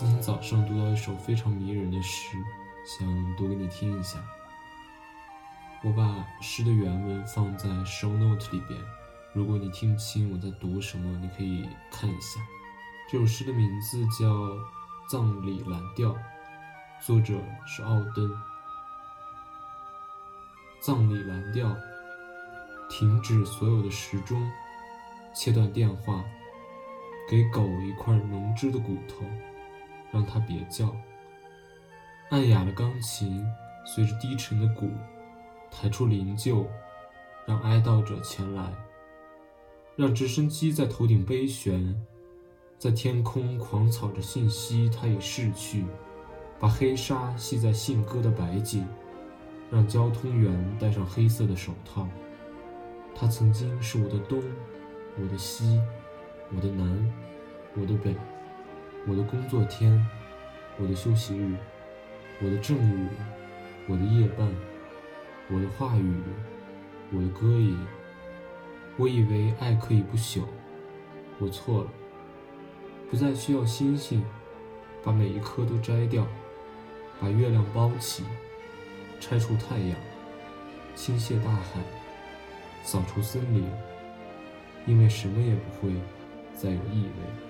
今天早上读到一首非常迷人的诗，想读给你听一下。我把诗的原文放在 show note 里边，如果你听不清我在读什么，你可以看一下。这首诗的名字叫《葬礼蓝调》，作者是奥登。葬礼蓝调，停止所有的时钟，切断电话，给狗一块浓汁的骨头。让它别叫。暗哑的钢琴随着低沉的鼓抬出灵柩，让哀悼者前来。让直升机在头顶飞旋，在天空狂草着信息，它已逝去。把黑纱系在信鸽的白颈，让交通员戴上黑色的手套。它曾经是我的东，我的西，我的南，我的北。我的工作天，我的休息日，我的正午，我的夜半，我的话语，我的歌也。我以为爱可以不朽，我错了。不再需要星星，把每一颗都摘掉，把月亮包起，拆除太阳，倾泻大海，扫除森林，因为什么也不会再有意味。